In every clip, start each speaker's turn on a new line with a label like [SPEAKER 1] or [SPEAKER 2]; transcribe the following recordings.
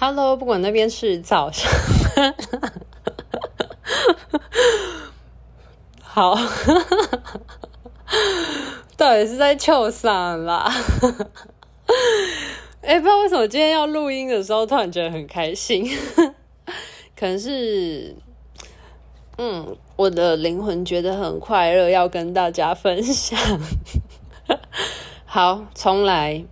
[SPEAKER 1] Hello，不管那边是早上，好，到底是在臭嗓啦？哎、欸，不知道为什么今天要录音的时候，突然觉得很开心，可能是，嗯，我的灵魂觉得很快乐，要跟大家分享。好，重来。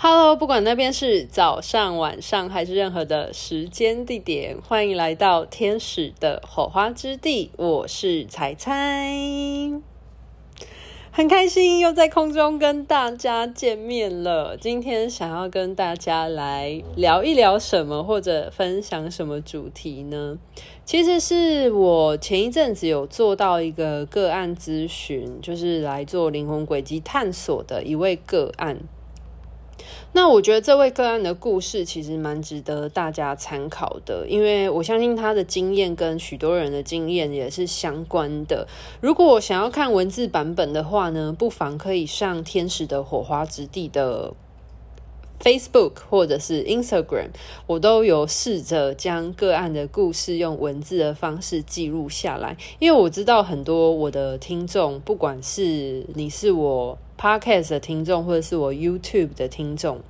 [SPEAKER 1] Hello，不管那边是早上、晚上还是任何的时间地点，欢迎来到天使的火花之地。我是彩彩，很开心又在空中跟大家见面了。今天想要跟大家来聊一聊什么，或者分享什么主题呢？其实是我前一阵子有做到一个个案咨询，就是来做灵魂轨迹探索的一位个案。那我觉得这位个案的故事其实蛮值得大家参考的，因为我相信他的经验跟许多人的经验也是相关的。如果想要看文字版本的话呢，不妨可以上天使的火花之地的 Facebook 或者是 Instagram，我都有试着将个案的故事用文字的方式记录下来，因为我知道很多我的听众，不管是你是我。Podcast 的听众，或者是我 YouTube 的听众，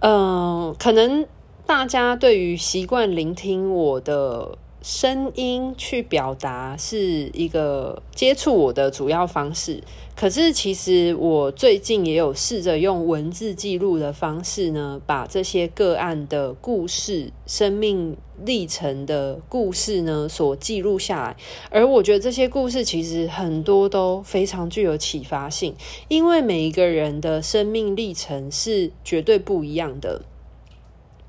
[SPEAKER 1] 嗯、可能大家对于习惯聆听我的声音去表达是一个接触我的主要方式。可是，其实我最近也有试着用文字记录的方式呢，把这些个案的故事、生命历程的故事呢，所记录下来。而我觉得这些故事其实很多都非常具有启发性，因为每一个人的生命历程是绝对不一样的。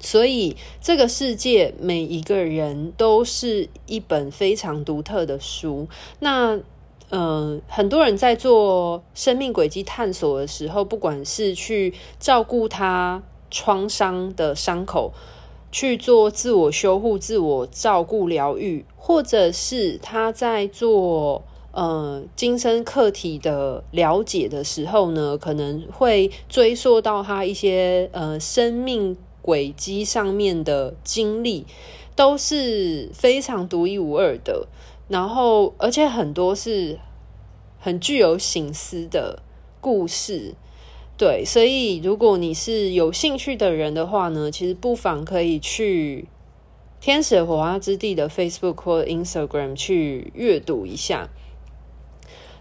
[SPEAKER 1] 所以，这个世界每一个人都是一本非常独特的书。那，嗯、很多人在做生命轨迹探索的时候，不管是去照顾他创伤的伤口，去做自我修护、自我照顾、疗愈，或者是他在做呃今生课题的了解的时候呢，可能会追溯到他一些呃生命。轨迹上面的经历都是非常独一无二的，然后而且很多是很具有醒思的故事，对，所以如果你是有兴趣的人的话呢，其实不妨可以去天使火花之地的 Facebook 或 Instagram 去阅读一下。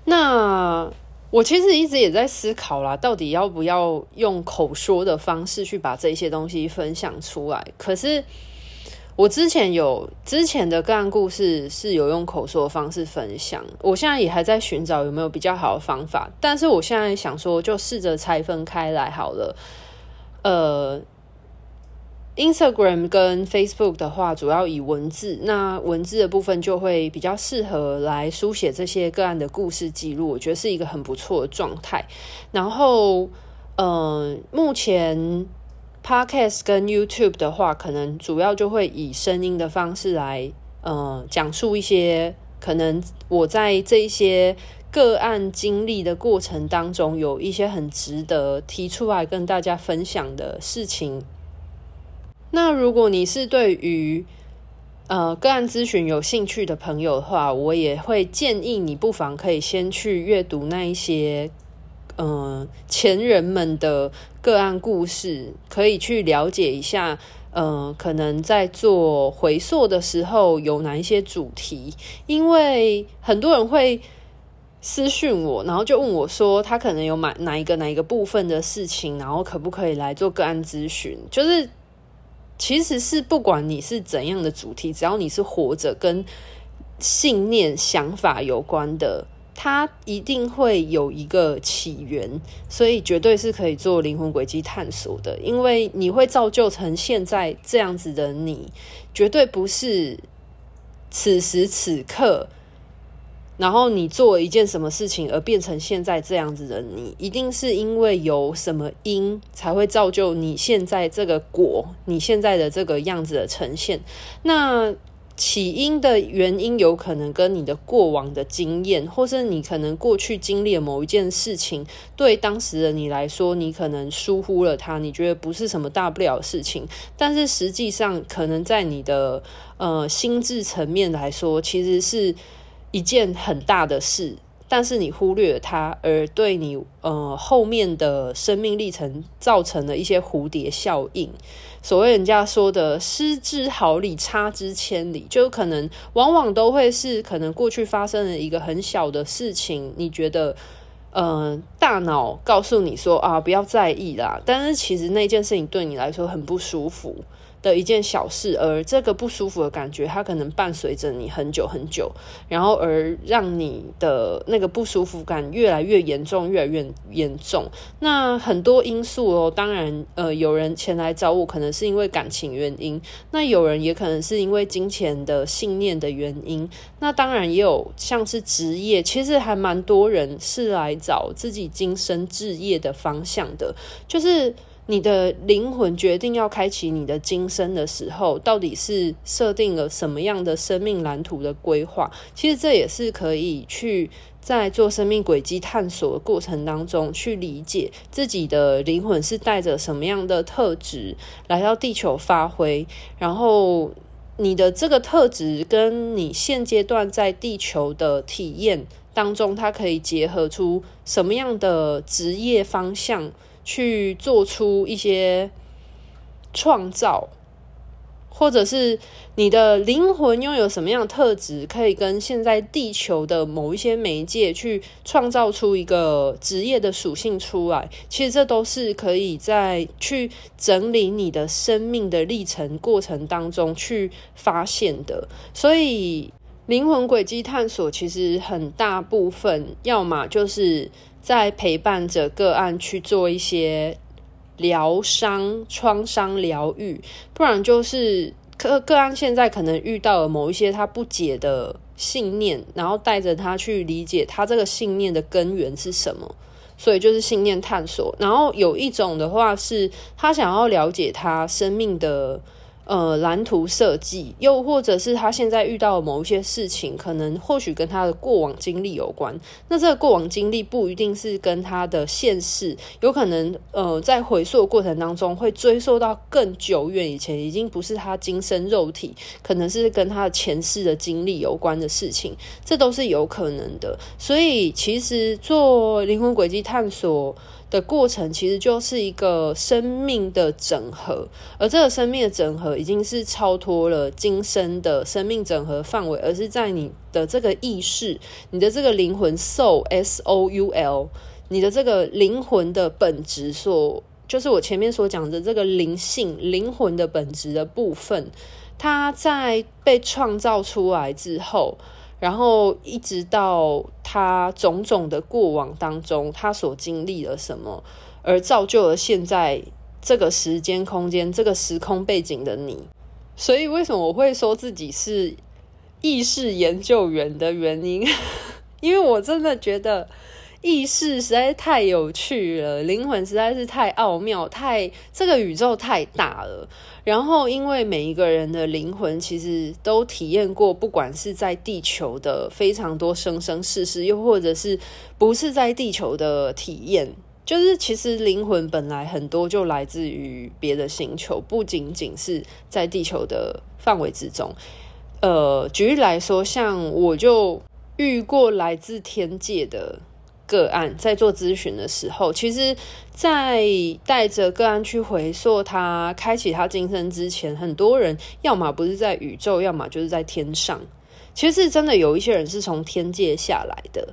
[SPEAKER 1] 那。我其实一直也在思考啦，到底要不要用口说的方式去把这些东西分享出来？可是我之前有之前的个案故事是有用口说的方式分享，我现在也还在寻找有没有比较好的方法。但是我现在想说，就试着拆分开来好了。呃。Instagram 跟 Facebook 的话，主要以文字，那文字的部分就会比较适合来书写这些个案的故事记录，我觉得是一个很不错的状态。然后，嗯、目前 Podcast 跟 YouTube 的话，可能主要就会以声音的方式来，呃，讲述一些可能我在这一些个案经历的过程当中，有一些很值得提出来跟大家分享的事情。那如果你是对于呃个案咨询有兴趣的朋友的话，我也会建议你不妨可以先去阅读那一些呃前人们的个案故事，可以去了解一下呃可能在做回溯的时候有哪一些主题，因为很多人会私讯我，然后就问我说他可能有买哪一个哪一个部分的事情，然后可不可以来做个案咨询，就是。其实是不管你是怎样的主题，只要你是活着跟信念、想法有关的，它一定会有一个起源，所以绝对是可以做灵魂轨迹探索的。因为你会造就成现在这样子的你，绝对不是此时此刻。然后你做一件什么事情而变成现在这样子的你，一定是因为有什么因才会造就你现在这个果，你现在的这个样子的呈现。那起因的原因有可能跟你的过往的经验，或是你可能过去经历某一件事情，对当时的你来说，你可能疏忽了它，你觉得不是什么大不了的事情，但是实际上可能在你的呃心智层面来说，其实是一件很大的事。但是你忽略了它，而对你呃后面的生命历程造成了一些蝴蝶效应。所谓人家说的“失之毫厘，差之千里”，就可能往往都会是可能过去发生了一个很小的事情，你觉得呃大脑告诉你说啊不要在意啦，但是其实那件事情对你来说很不舒服。的一件小事，而这个不舒服的感觉，它可能伴随着你很久很久，然后而让你的那个不舒服感越来越严重，越来越严重。那很多因素哦，当然，呃，有人前来找我，可能是因为感情原因；那有人也可能是因为金钱的信念的原因。那当然也有像是职业，其实还蛮多人是来找自己今生置业的方向的，就是。你的灵魂决定要开启你的今生的时候，到底是设定了什么样的生命蓝图的规划？其实这也是可以去在做生命轨迹探索的过程当中去理解自己的灵魂是带着什么样的特质来到地球发挥，然后你的这个特质跟你现阶段在地球的体验当中，它可以结合出什么样的职业方向？去做出一些创造，或者是你的灵魂拥有什么样的特质，可以跟现在地球的某一些媒介去创造出一个职业的属性出来。其实这都是可以在去整理你的生命的历程过程当中去发现的。所以灵魂轨迹探索其实很大部分，要么就是。在陪伴着个案去做一些疗伤、创伤疗愈，不然就是个个案现在可能遇到了某一些他不解的信念，然后带着他去理解他这个信念的根源是什么，所以就是信念探索。然后有一种的话是他想要了解他生命的。呃，蓝图设计，又或者是他现在遇到某一些事情，可能或许跟他的过往经历有关。那这个过往经历不一定是跟他的现世，有可能呃，在回溯的过程当中会追溯到更久远以前，已经不是他今生肉体，可能是跟他的前世的经历有关的事情，这都是有可能的。所以，其实做灵魂轨迹探索。的过程其实就是一个生命的整合，而这个生命的整合已经是超脱了今生的生命整合范围，而是在你的这个意识、你的这个灵魂 soul s o u l，你的这个灵魂的本质所，就是我前面所讲的这个灵性、灵魂的本质的部分，它在被创造出来之后。然后一直到他种种的过往当中，他所经历了什么，而造就了现在这个时间空间、这个时空背景的你。所以，为什么我会说自己是意识研究员的原因？因为我真的觉得。意识实在是太有趣了，灵魂实在是太奥妙，太这个宇宙太大了。然后，因为每一个人的灵魂其实都体验过，不管是在地球的非常多生生世世，又或者是不是在地球的体验，就是其实灵魂本来很多就来自于别的星球，不仅仅是在地球的范围之中。呃，举例来说，像我就遇过来自天界的。个案在做咨询的时候，其实，在带着个案去回溯他开启他今生之前，很多人要么不是在宇宙，要么就是在天上。其实真的有一些人是从天界下来的，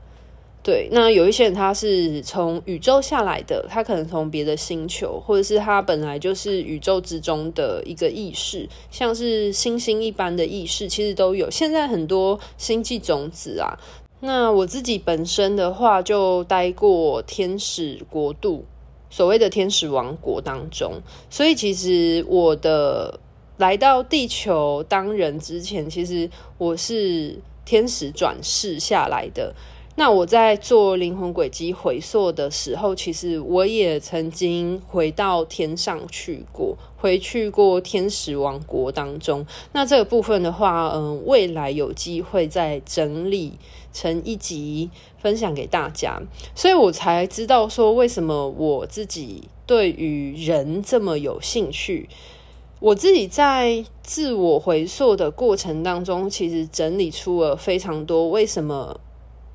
[SPEAKER 1] 对。那有一些人他是从宇宙下来的，他可能从别的星球，或者是他本来就是宇宙之中的一个意识，像是星星一般的意识，其实都有。现在很多星际种子啊。那我自己本身的话，就待过天使国度，所谓的天使王国当中，所以其实我的来到地球当人之前，其实我是天使转世下来的。那我在做灵魂轨迹回溯的时候，其实我也曾经回到天上去过，回去过天使王国当中。那这个部分的话，嗯，未来有机会再整理成一集分享给大家，所以我才知道说，为什么我自己对于人这么有兴趣。我自己在自我回溯的过程当中，其实整理出了非常多。为什么？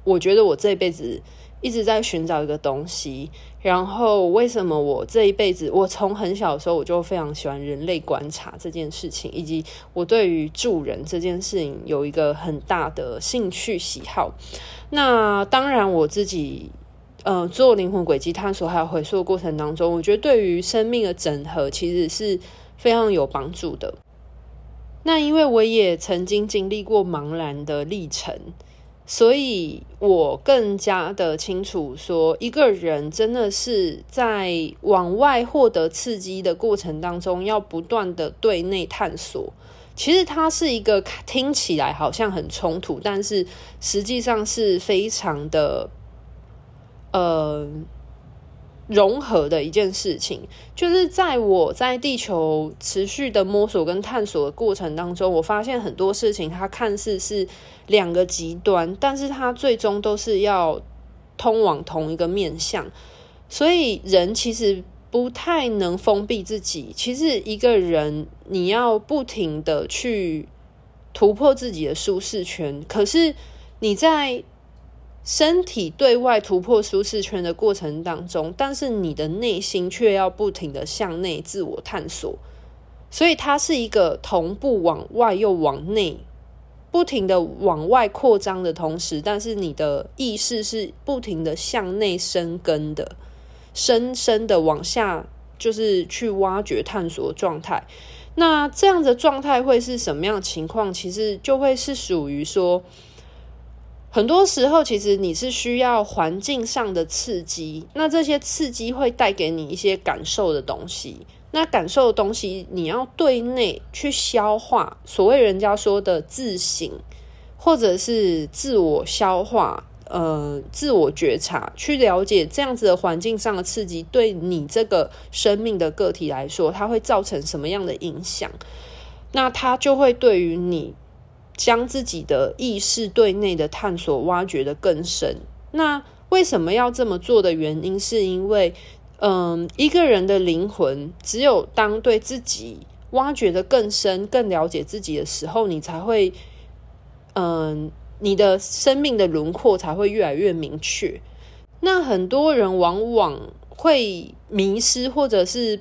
[SPEAKER 1] 我觉得我这辈子一直在寻找一个东西，然后为什么我这一辈子，我从很小的时候我就非常喜欢人类观察这件事情，以及我对于助人这件事情有一个很大的兴趣喜好。那当然，我自己呃做灵魂轨迹探索还有回溯的过程当中，我觉得对于生命的整合其实是非常有帮助的。那因为我也曾经经历过茫然的历程。所以我更加的清楚说，一个人真的是在往外获得刺激的过程当中，要不断的对内探索。其实它是一个听起来好像很冲突，但是实际上是非常的，呃。融合的一件事情，就是在我在地球持续的摸索跟探索的过程当中，我发现很多事情，它看似是两个极端，但是它最终都是要通往同一个面向。所以人其实不太能封闭自己。其实一个人你要不停的去突破自己的舒适圈，可是你在。身体对外突破舒适圈的过程当中，但是你的内心却要不停的向内自我探索，所以它是一个同步往外又往内，不停的往外扩张的同时，但是你的意识是不停的向内生根的，深深的往下就是去挖掘探索状态。那这样的状态会是什么样的情况？其实就会是属于说。很多时候，其实你是需要环境上的刺激，那这些刺激会带给你一些感受的东西。那感受的东西，你要对内去消化。所谓人家说的自省，或者是自我消化，呃，自我觉察，去了解这样子的环境上的刺激，对你这个生命的个体来说，它会造成什么样的影响？那它就会对于你。将自己的意识对内的探索挖掘得更深。那为什么要这么做的原因，是因为，嗯，一个人的灵魂，只有当对自己挖掘得更深、更了解自己的时候，你才会，嗯，你的生命的轮廓才会越来越明确。那很多人往往会迷失，或者是。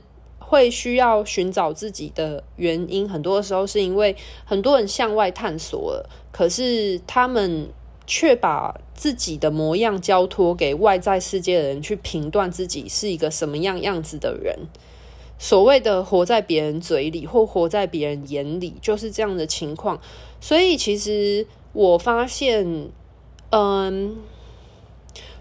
[SPEAKER 1] 会需要寻找自己的原因，很多时候是因为很多人向外探索了，可是他们却把自己的模样交托给外在世界的人去评断自己是一个什么样样子的人。所谓的活在别人嘴里或活在别人眼里，就是这样的情况。所以，其实我发现，嗯，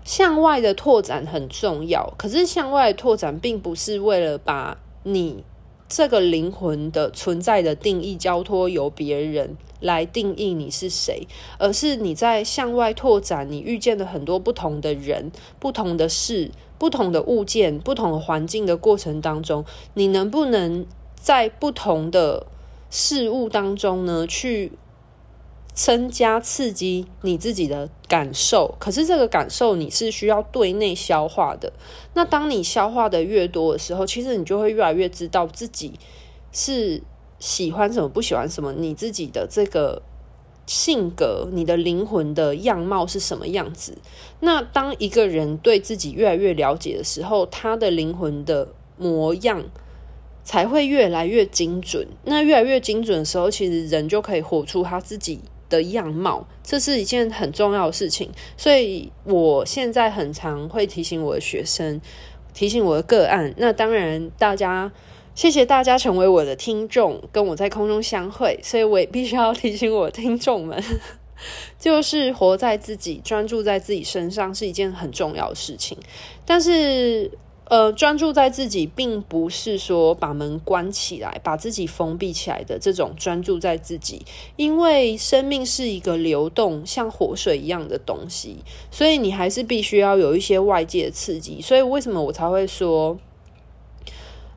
[SPEAKER 1] 向外的拓展很重要，可是向外拓展并不是为了把。你这个灵魂的存在的定义交托由别人来定义你是谁，而是你在向外拓展，你遇见了很多不同的人、不同的事、不同的物件、不同的环境的过程当中，你能不能在不同的事物当中呢去？增加刺激你自己的感受，可是这个感受你是需要对内消化的。那当你消化的越多的时候，其实你就会越来越知道自己是喜欢什么，不喜欢什么。你自己的这个性格，你的灵魂的样貌是什么样子？那当一个人对自己越来越了解的时候，他的灵魂的模样才会越来越精准。那越来越精准的时候，其实人就可以活出他自己的样貌，这是一件很重要的事情，所以我现在很常会提醒我的学生，提醒我的个案。那当然，大家谢谢大家成为我的听众，跟我在空中相会，所以我也必须要提醒我的听众们，就是活在自己，专注在自己身上是一件很重要的事情。但是，呃，专注在自己，并不是说把门关起来，把自己封闭起来的这种专注在自己。因为生命是一个流动，像活水一样的东西，所以你还是必须要有一些外界的刺激。所以为什么我才会说，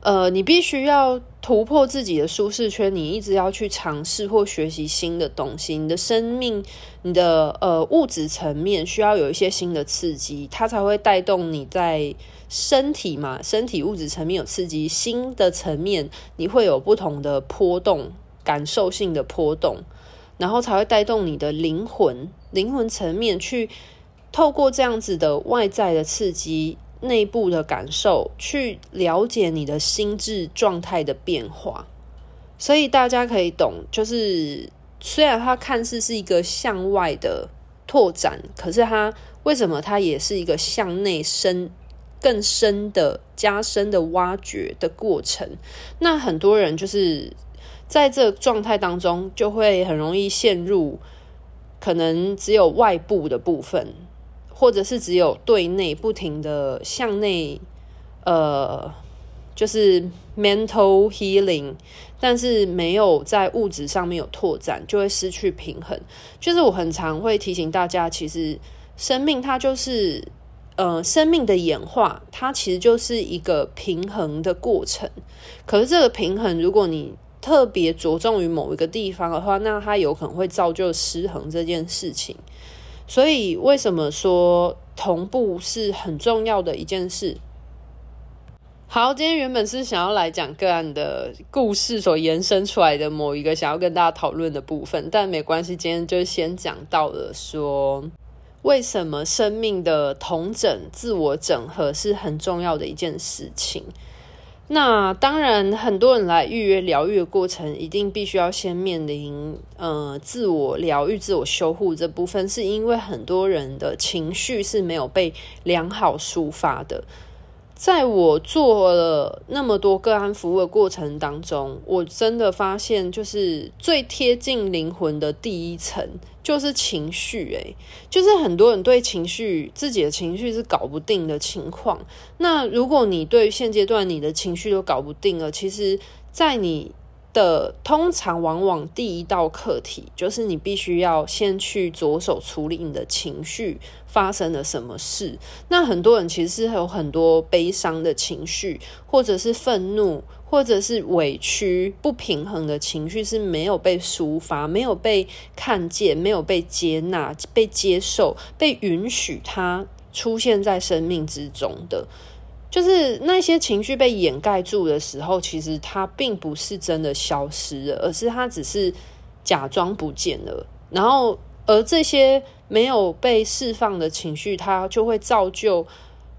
[SPEAKER 1] 呃，你必须要突破自己的舒适圈，你一直要去尝试或学习新的东西。你的生命，你的呃物质层面需要有一些新的刺激，它才会带动你在。身体嘛，身体物质层面有刺激，心的层面你会有不同的波动，感受性的波动，然后才会带动你的灵魂，灵魂层面去透过这样子的外在的刺激，内部的感受，去了解你的心智状态的变化。所以大家可以懂，就是虽然它看似是一个向外的拓展，可是它为什么它也是一个向内深。更深的加深的挖掘的过程，那很多人就是在这状态当中，就会很容易陷入可能只有外部的部分，或者是只有对内不停的向内，呃，就是 mental healing，但是没有在物质上面有拓展，就会失去平衡。就是我很常会提醒大家，其实生命它就是。呃，生命的演化，它其实就是一个平衡的过程。可是这个平衡，如果你特别着重于某一个地方的话，那它有可能会造就失衡这件事情。所以，为什么说同步是很重要的一件事？好，今天原本是想要来讲个案的故事所延伸出来的某一个想要跟大家讨论的部分，但没关系，今天就先讲到了说。为什么生命的同整、自我整合是很重要的一件事情？那当然，很多人来预约疗愈的过程，一定必须要先面临呃自我疗愈、自我修护这部分，是因为很多人的情绪是没有被良好抒发的。在我做了那么多个案服务的过程当中，我真的发现，就是最贴近灵魂的第一层就是情绪。诶，就是很多人对情绪、自己的情绪是搞不定的情况。那如果你对现阶段你的情绪都搞不定了，其实，在你的通常往往第一道课题，就是你必须要先去着手处理你的情绪发生了什么事。那很多人其实是有很多悲伤的情绪，或者是愤怒，或者是委屈、不平衡的情绪是没有被抒发、没有被看见、没有被接纳、被接受、被允许它出现在生命之中的。就是那些情绪被掩盖住的时候，其实它并不是真的消失了，而是它只是假装不见了。然后，而这些没有被释放的情绪，它就会造就，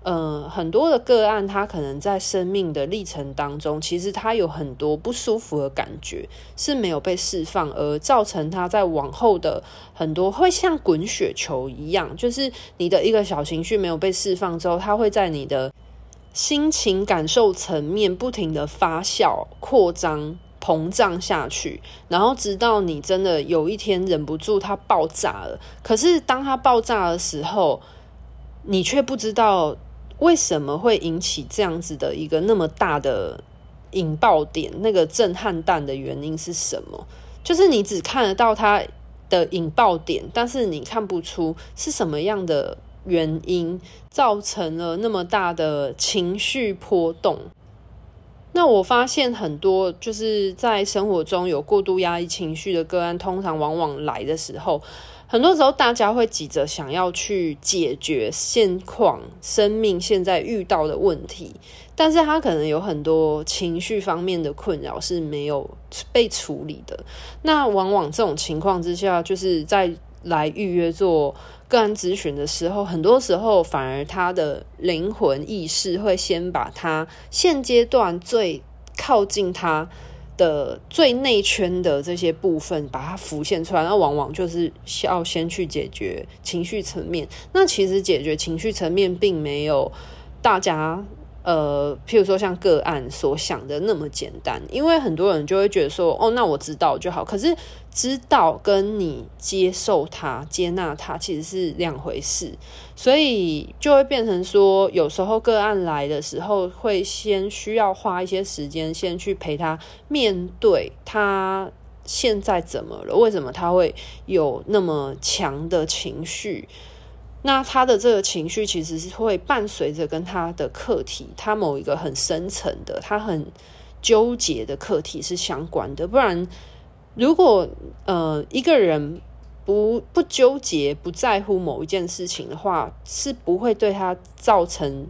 [SPEAKER 1] 呃，很多的个案，它可能在生命的历程当中，其实它有很多不舒服的感觉是没有被释放，而造成它在往后的很多会像滚雪球一样，就是你的一个小情绪没有被释放之后，它会在你的。心情感受层面不停的发酵、扩张、膨胀下去，然后直到你真的有一天忍不住它爆炸了。可是当它爆炸的时候，你却不知道为什么会引起这样子的一个那么大的引爆点，那个震撼弹的原因是什么？就是你只看得到它的引爆点，但是你看不出是什么样的。原因造成了那么大的情绪波动。那我发现很多就是在生活中有过度压抑情绪的个案，通常往往来的时候，很多时候大家会急着想要去解决现况、生命现在遇到的问题，但是他可能有很多情绪方面的困扰是没有被处理的。那往往这种情况之下，就是在来预约做个案咨询的时候，很多时候反而他的灵魂意识会先把他现阶段最靠近他的最内圈的这些部分把它浮现出来，那往往就是要先去解决情绪层面。那其实解决情绪层面并没有大家呃，譬如说像个案所想的那么简单，因为很多人就会觉得说，哦，那我知道就好。可是知道跟你接受它、接纳它其实是两回事，所以就会变成说，有时候个案来的时候，会先需要花一些时间，先去陪他面对他现在怎么了，为什么他会有那么强的情绪。那他的这个情绪其实是会伴随着跟他的课题，他某一个很深层的，他很纠结的课题是相关的。不然，如果呃一个人不不纠结、不在乎某一件事情的话，是不会对他造成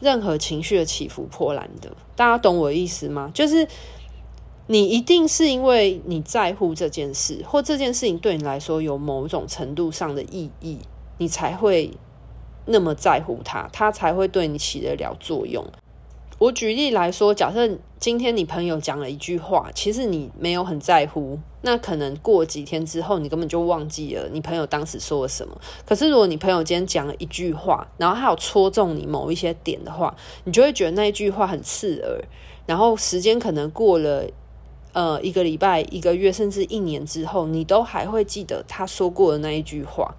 [SPEAKER 1] 任何情绪的起伏波澜的。大家懂我的意思吗？就是你一定是因为你在乎这件事，或这件事情对你来说有某种程度上的意义。你才会那么在乎他，他才会对你起得了作用。我举例来说，假设今天你朋友讲了一句话，其实你没有很在乎，那可能过几天之后，你根本就忘记了你朋友当时说了什么。可是如果你朋友今天讲了一句话，然后他有戳中你某一些点的话，你就会觉得那一句话很刺耳。然后时间可能过了呃一个礼拜、一个月，甚至一年之后，你都还会记得他说过的那一句话。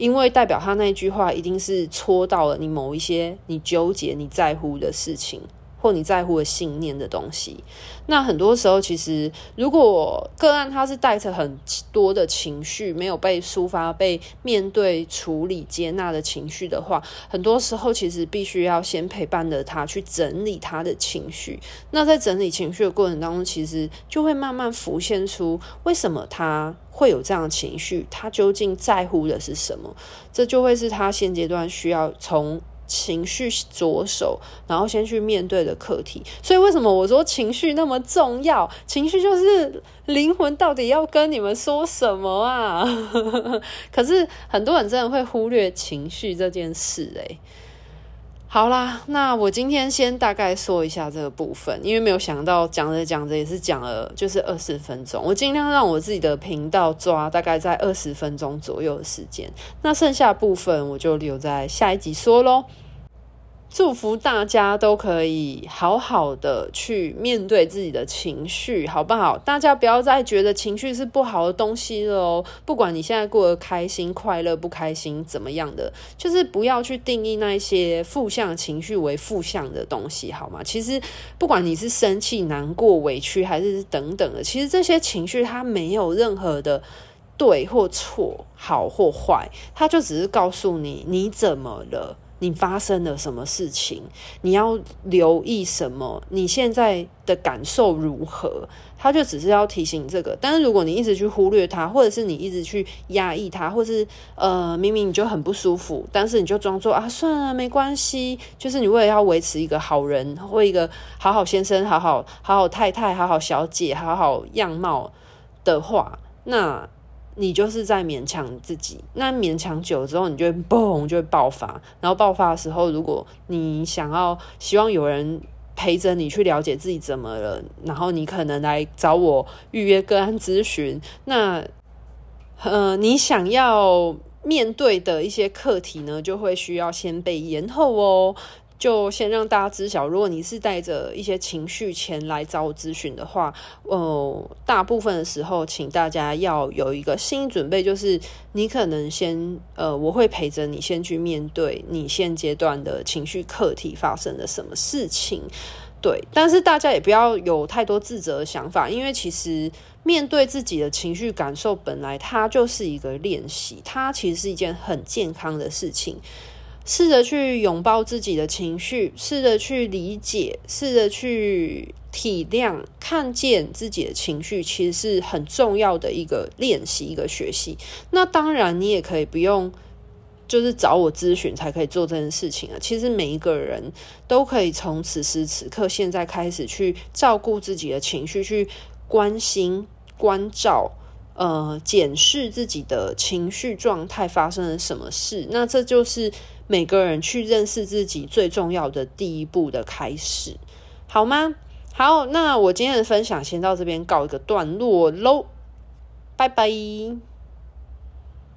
[SPEAKER 1] 因为代表他那句话一定是戳到了你某一些你纠结、你在乎的事情，或你在乎的信念的东西。那很多时候，其实如果个案他是带着很多的情绪，没有被抒发、被面对、处理、接纳的情绪的话，很多时候其实必须要先陪伴着他去整理他的情绪。那在整理情绪的过程当中，其实就会慢慢浮现出为什么他。会有这样的情绪，他究竟在乎的是什么？这就会是他现阶段需要从情绪着手，然后先去面对的课题。所以，为什么我说情绪那么重要？情绪就是灵魂到底要跟你们说什么啊？可是很多人真的会忽略情绪这件事，欸，诶。好啦，那我今天先大概说一下这个部分，因为没有想到讲着讲着也是讲了，就是二十分钟。我尽量让我自己的频道抓大概在二十分钟左右的时间，那剩下部分我就留在下一集说喽。祝福大家都可以好好的去面对自己的情绪，好不好？大家不要再觉得情绪是不好的东西了哦。不管你现在过得开心、快乐、不开心，怎么样的，就是不要去定义那些负向情绪为负向的东西，好吗？其实，不管你是生气、难过、委屈，还是等等的，其实这些情绪它没有任何的对或错、好或坏，它就只是告诉你你怎么了。你发生了什么事情？你要留意什么？你现在的感受如何？他就只是要提醒这个。但是如果你一直去忽略他，或者是你一直去压抑他，或是呃明明你就很不舒服，但是你就装作啊算了没关系，就是你为了要维持一个好人或一个好好先生、好好好好太太、好好小姐、好好样貌的话，那。你就是在勉强自己，那勉强久了之后，你就会嘣，就会爆发。然后爆发的时候，如果你想要希望有人陪着你去了解自己怎么了，然后你可能来找我预约个案咨询。那呃，你想要面对的一些课题呢，就会需要先被延后哦。就先让大家知晓，如果你是带着一些情绪前来找我咨询的话，呃，大部分的时候，请大家要有一个心理准备，就是你可能先，呃，我会陪着你先去面对你现阶段的情绪课题发生了什么事情，对。但是大家也不要有太多自责的想法，因为其实面对自己的情绪感受，本来它就是一个练习，它其实是一件很健康的事情。试着去拥抱自己的情绪，试着去理解，试着去体谅，看见自己的情绪，其实是很重要的一个练习，一个学习。那当然，你也可以不用，就是找我咨询才可以做这件事情啊。其实每一个人都可以从此时此刻现在开始去照顾自己的情绪，去关心、关照。呃，检视自己的情绪状态发生了什么事，那这就是每个人去认识自己最重要的第一步的开始，好吗？好，那我今天的分享先到这边告一个段落喽，拜拜。